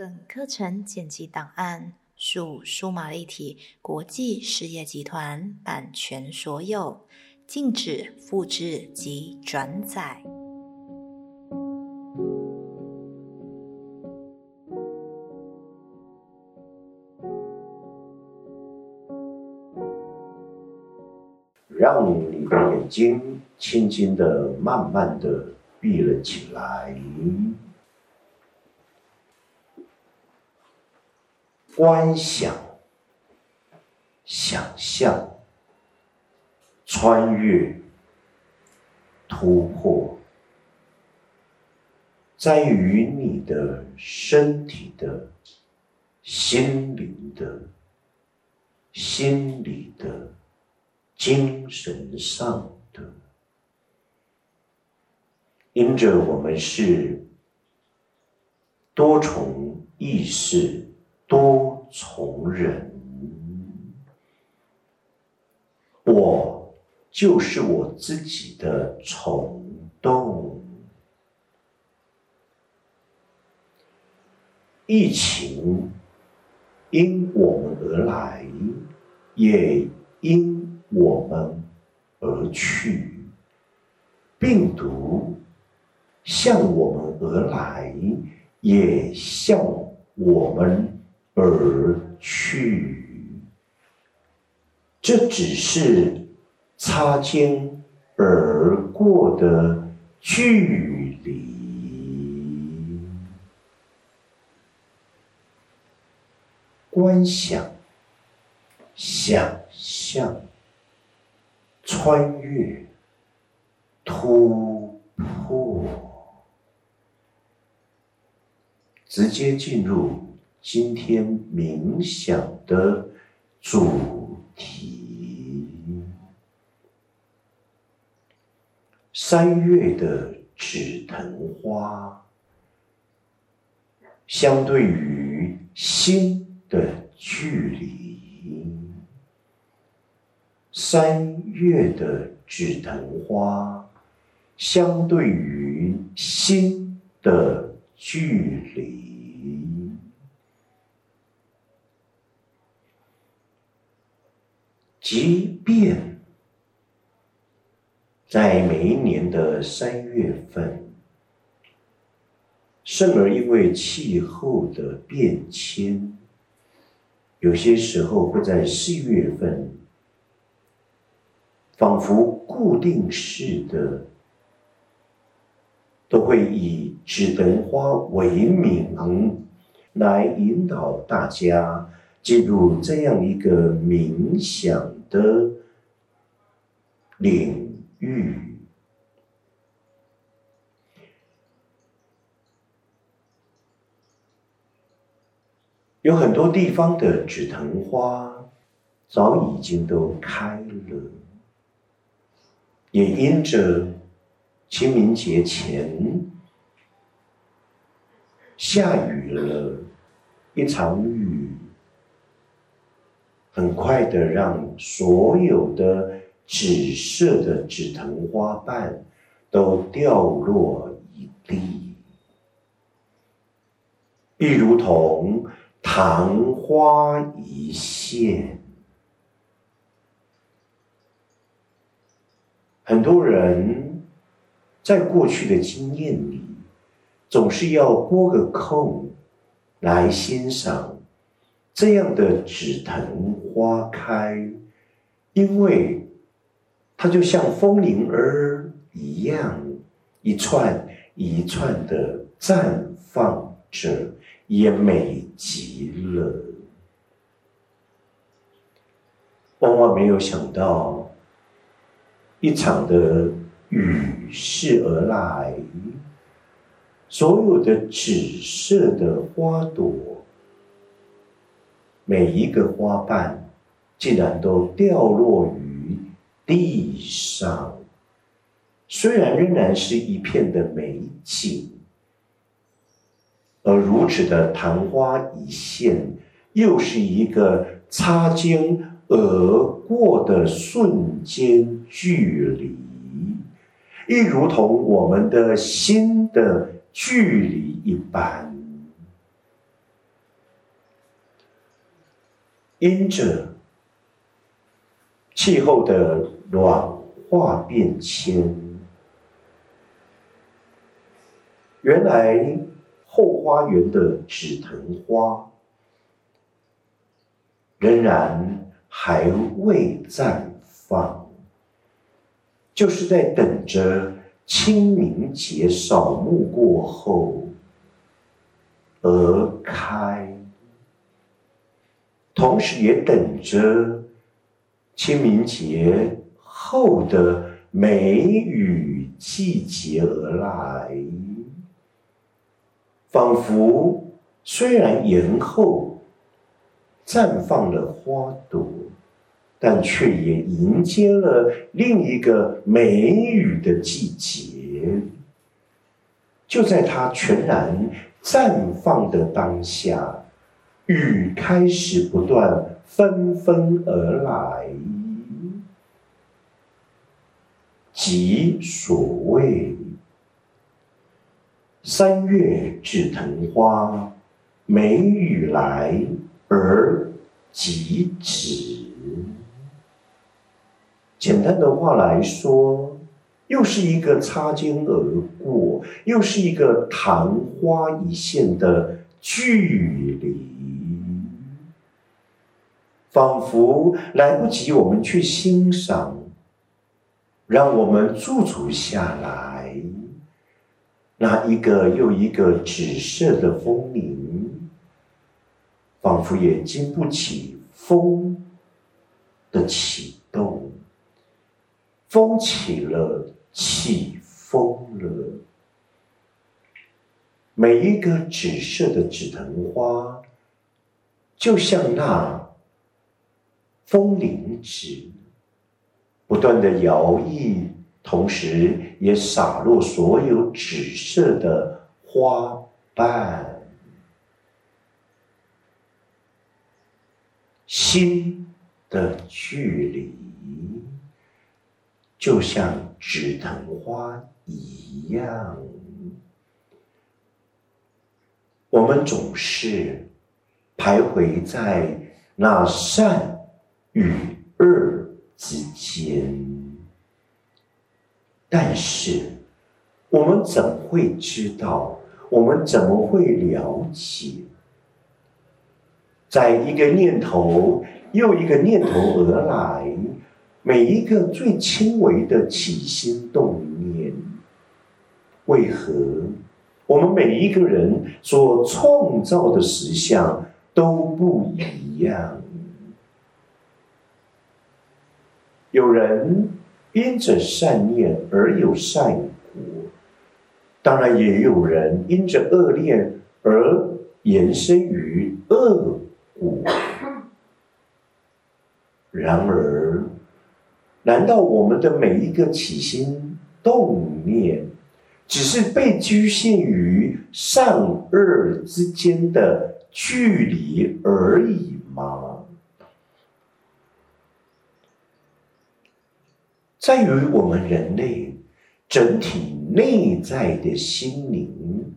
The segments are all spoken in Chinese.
本课程剪辑档案属数码立体国际事业集团版权所有，禁止复制及转载。让你的眼睛轻轻的、慢慢的闭了起来。观想、想象、穿越、突破，在于你的身体的、心灵的、心理的、精神上的，因着我们是多重意识。多从人，我就是我自己的虫洞。疫情因我们而来，也因我们而去；病毒向我们而来，也向我们。而去，这只是擦肩而过的距离。观想、想象、穿越、突破，直接进入。今天冥想的主题：三月的紫藤花，相对于心的距离。三月的紫藤花，相对于心的距离。即便在每一年的三月份，甚而因为气候的变迁，有些时候会在四月份，仿佛固定式的，都会以紫藤花为名来引导大家进入这样一个冥想。的领域，有很多地方的紫藤花早已经都开了，也因着清明节前下雨了一场雨。很快的，让所有的紫色的紫藤花瓣都掉落一地，亦如同昙花一现。很多人在过去的经验里，总是要拨个空来欣赏。这样的紫藤花开，因为它就像风铃儿一样，一串一串的绽放着，也美极了。万万没有想到，一场的雨势而来，所有的紫色的花朵。每一个花瓣竟然都掉落于地上，虽然仍然是一片的美景，而如此的昙花一现，又是一个擦肩而过的瞬间距离，亦如同我们的心的距离一般。因着气候的暖化变迁，原来后花园的紫藤花仍然还未绽放，就是在等着清明节扫墓过后而开。同时也等着清明节后的梅雨季节而来，仿佛虽然延后绽放了花朵，但却也迎接了另一个梅雨的季节。就在它全然绽放的当下。雨开始不断纷纷而来，即所谓三月止藤花，梅雨来而即止。简单的话来说，又是一个擦肩而过，又是一个昙花一现的距离。仿佛来不及我们去欣赏，让我们驻足下来，那一个又一个紫色的风铃，仿佛也经不起风的启动，风起了，起风了，每一个紫色的紫藤花，就像那。风铃纸不断的摇曳，同时也洒落所有紫色的花瓣。心的距离，就像紫藤花一样，我们总是徘徊在那扇。与恶之间，但是我们怎会知道？我们怎么会了解？在一个念头又一个念头而来，每一个最轻微的起心动念，为何我们每一个人所创造的实相都不一样？有人因着善念而有善果，当然也有人因着恶念而延伸于恶果。然而，难道我们的每一个起心动念，只是被局限于善恶之间的距离而已吗？在于我们人类整体内在的心灵，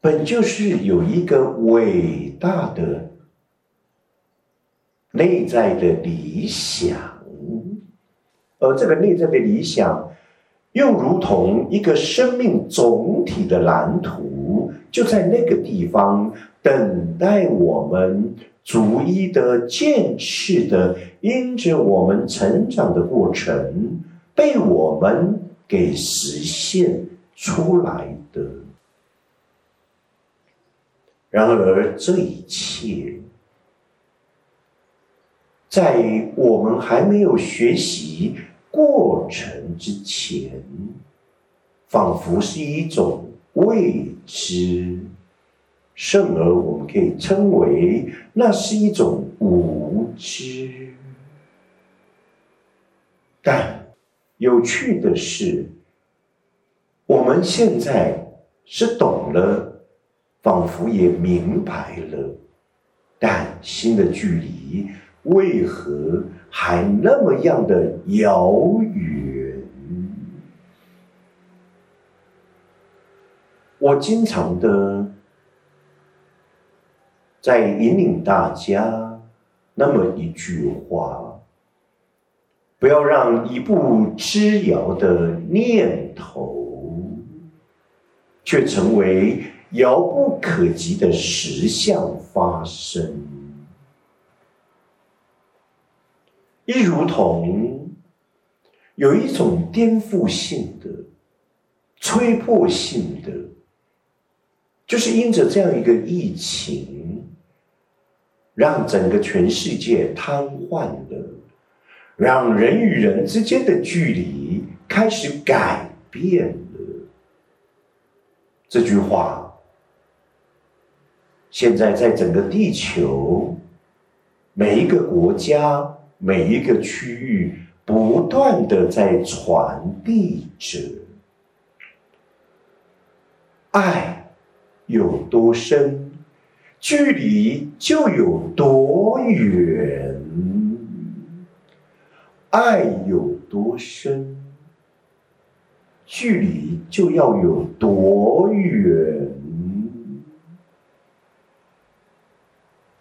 本就是有一个伟大的内在的理想，而这个内在的理想，又如同一个生命总体的蓝图，就在那个地方等待我们。逐一的、渐次的，因着我们成长的过程，被我们给实现出来的。然而，这一切，在我们还没有学习过程之前，仿佛是一种未知。甚而我们可以称为，那是一种无知。但有趣的是，我们现在是懂了，仿佛也明白了，但心的距离为何还那么样的遥远？我经常的。在引领大家那么一句话，不要让一步之遥的念头，却成为遥不可及的实相发生。一如同有一种颠覆性的、吹破性的。就是因着这样一个疫情，让整个全世界瘫痪了，让人与人之间的距离开始改变了。这句话，现在在整个地球每一个国家、每一个区域，不断的在传递着爱。有多深，距离就有多远；爱有多深，距离就要有多远。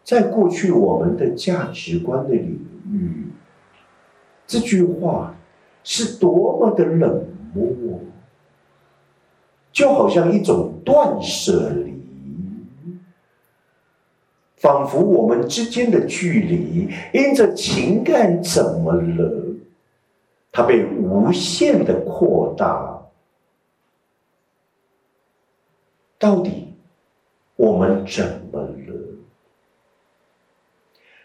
在过去我们的价值观的领域，这句话是多么的冷漠。就好像一种断舍离，仿佛我们之间的距离因着情感怎么了，它被无限的扩大。到底我们怎么了？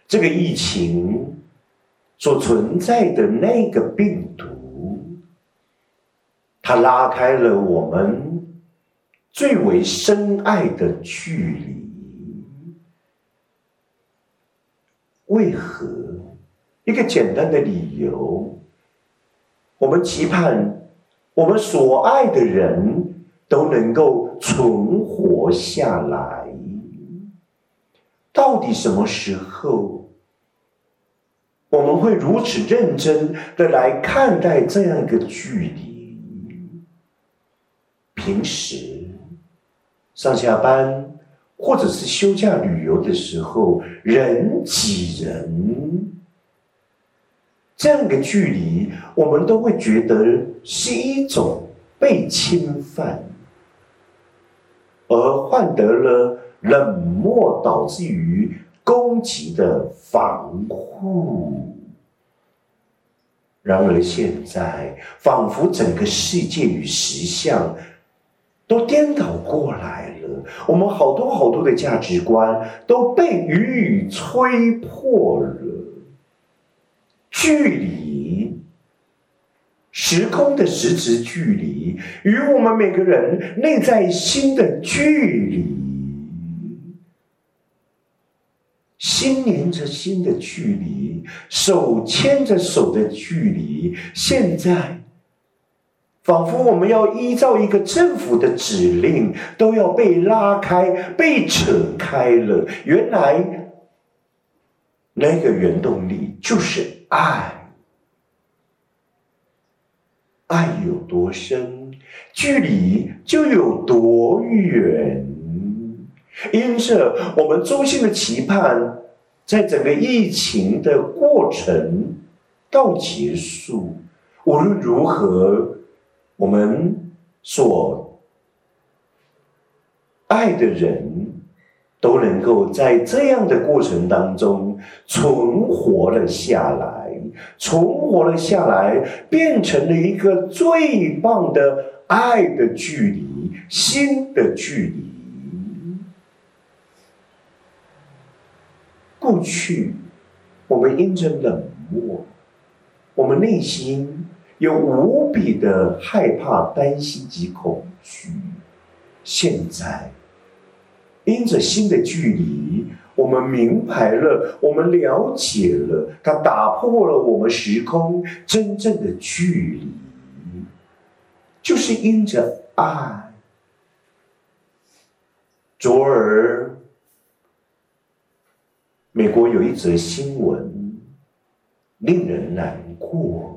这个疫情所存在的那个病毒，它拉开了我们。最为深爱的距离，为何？一个简单的理由，我们期盼我们所爱的人都能够存活下来。到底什么时候，我们会如此认真的来看待这样一个距离？平时。上下班，或者是休假旅游的时候，人挤人，这样的距离，我们都会觉得是一种被侵犯，而换得了冷漠，导致于攻击的防护。然而现在，仿佛整个世界与实相。都颠倒过来了，我们好多好多的价值观都被予以吹破了。距离，时空的实质距离，与我们每个人内在心的距离，心连着心的距离，手牵着手的距离，现在。仿佛我们要依照一个政府的指令，都要被拉开、被扯开了。原来，那个原动力就是爱。爱有多深，距离就有多远。因此我们衷心的期盼，在整个疫情的过程到结束，无论如何。我们所爱的人都能够在这样的过程当中存活了下来，存活了下来，变成了一个最棒的爱的距离，心的距离。过去我们因着冷漠，我们内心。有无比的害怕、担心及恐惧。现在，因着新的距离，我们明白了，我们了解了，它打破了我们时空真正的距离，就是因着爱。昨儿，美国有一则新闻，令人难过。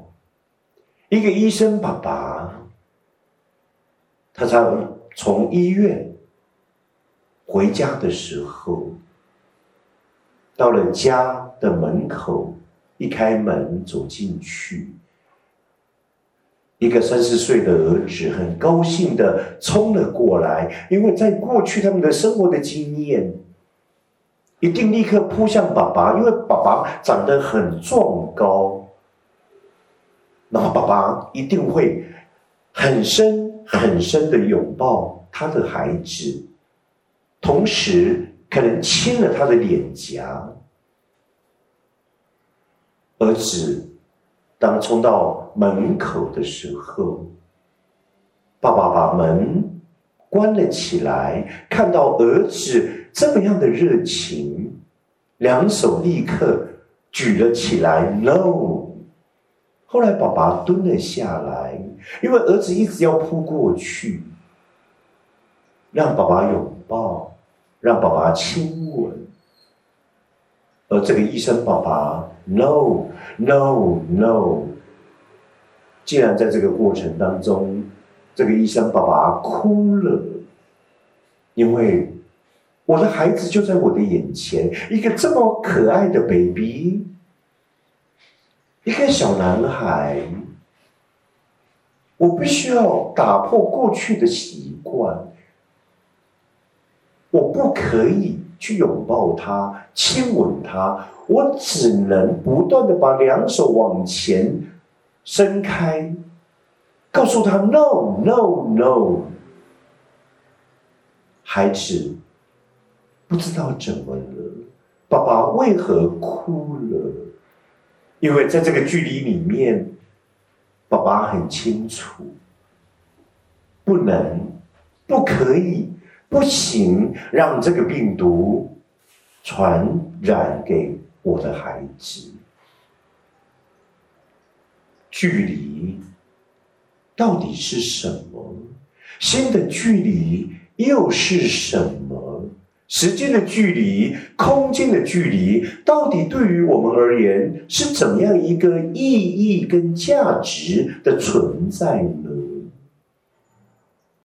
一个医生爸爸，他从从医院回家的时候，到了家的门口，一开门走进去，一个三四岁的儿子很高兴的冲了过来，因为在过去他们的生活的经验，一定立刻扑向爸爸，因为爸爸长得很壮高，那么爸爸一定会很深很深的拥抱他的孩子，同时。可能亲了他的脸颊，儿子当冲到门口的时候，爸爸把门关了起来，看到儿子这么样的热情，两手立刻举了起来。No，后来爸爸蹲了下来，因为儿子一直要扑过去，让爸爸拥抱。让爸爸亲吻，而这个医生爸爸，no no no。既然在这个过程当中，这个医生爸爸哭了，因为我的孩子就在我的眼前，一个这么可爱的 baby，一个小男孩，我必须要打破过去的习惯。我不可以去拥抱他、亲吻他，我只能不断的把两手往前伸开，告诉他 “no no no”。孩子不知道怎么了，爸爸为何哭了？因为在这个距离里面，爸爸很清楚，不能，不可以。不行，让这个病毒传染给我的孩子。距离到底是什么？新的距离又是什？时间的距离、空间的距离，到底对于我们而言是怎么样一个意义跟价值的存在呢？